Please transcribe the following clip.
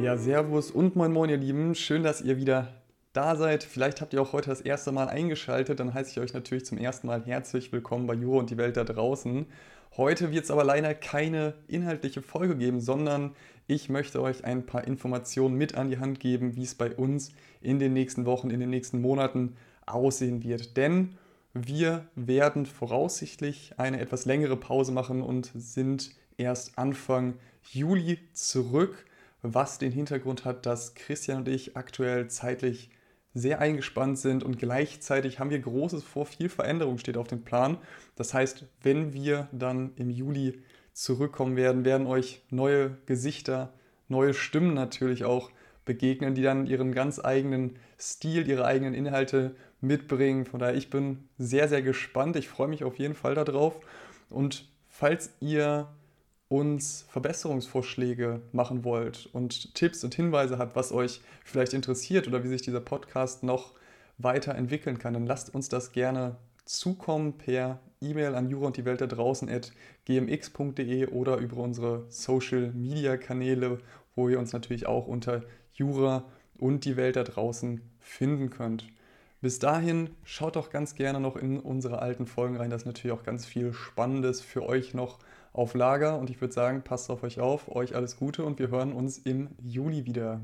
Ja, Servus und Moin Moin, ihr Lieben. Schön, dass ihr wieder da seid. Vielleicht habt ihr auch heute das erste Mal eingeschaltet. Dann heiße ich euch natürlich zum ersten Mal herzlich willkommen bei Juro und die Welt da draußen. Heute wird es aber leider keine inhaltliche Folge geben, sondern ich möchte euch ein paar Informationen mit an die Hand geben, wie es bei uns in den nächsten Wochen, in den nächsten Monaten aussehen wird. Denn wir werden voraussichtlich eine etwas längere Pause machen und sind erst Anfang Juli zurück, was den Hintergrund hat, dass Christian und ich aktuell zeitlich sehr eingespannt sind und gleichzeitig haben wir Großes vor, viel Veränderung steht auf dem Plan. Das heißt, wenn wir dann im Juli zurückkommen werden, werden euch neue Gesichter, neue Stimmen natürlich auch begegnen, die dann ihren ganz eigenen Stil, ihre eigenen Inhalte mitbringen. Von daher, ich bin sehr, sehr gespannt. Ich freue mich auf jeden Fall darauf. Und falls ihr uns Verbesserungsvorschläge machen wollt und Tipps und Hinweise habt, was euch vielleicht interessiert oder wie sich dieser Podcast noch weiterentwickeln kann, dann lasst uns das gerne zukommen per E-Mail an jura und die Welt da draußen at gmx.de oder über unsere Social Media Kanäle, wo ihr uns natürlich auch unter Jura und die Welt da draußen finden könnt. Bis dahin schaut doch ganz gerne noch in unsere alten Folgen rein. Da ist natürlich auch ganz viel Spannendes für euch noch auf Lager. Und ich würde sagen, passt auf euch auf, euch alles Gute und wir hören uns im Juli wieder.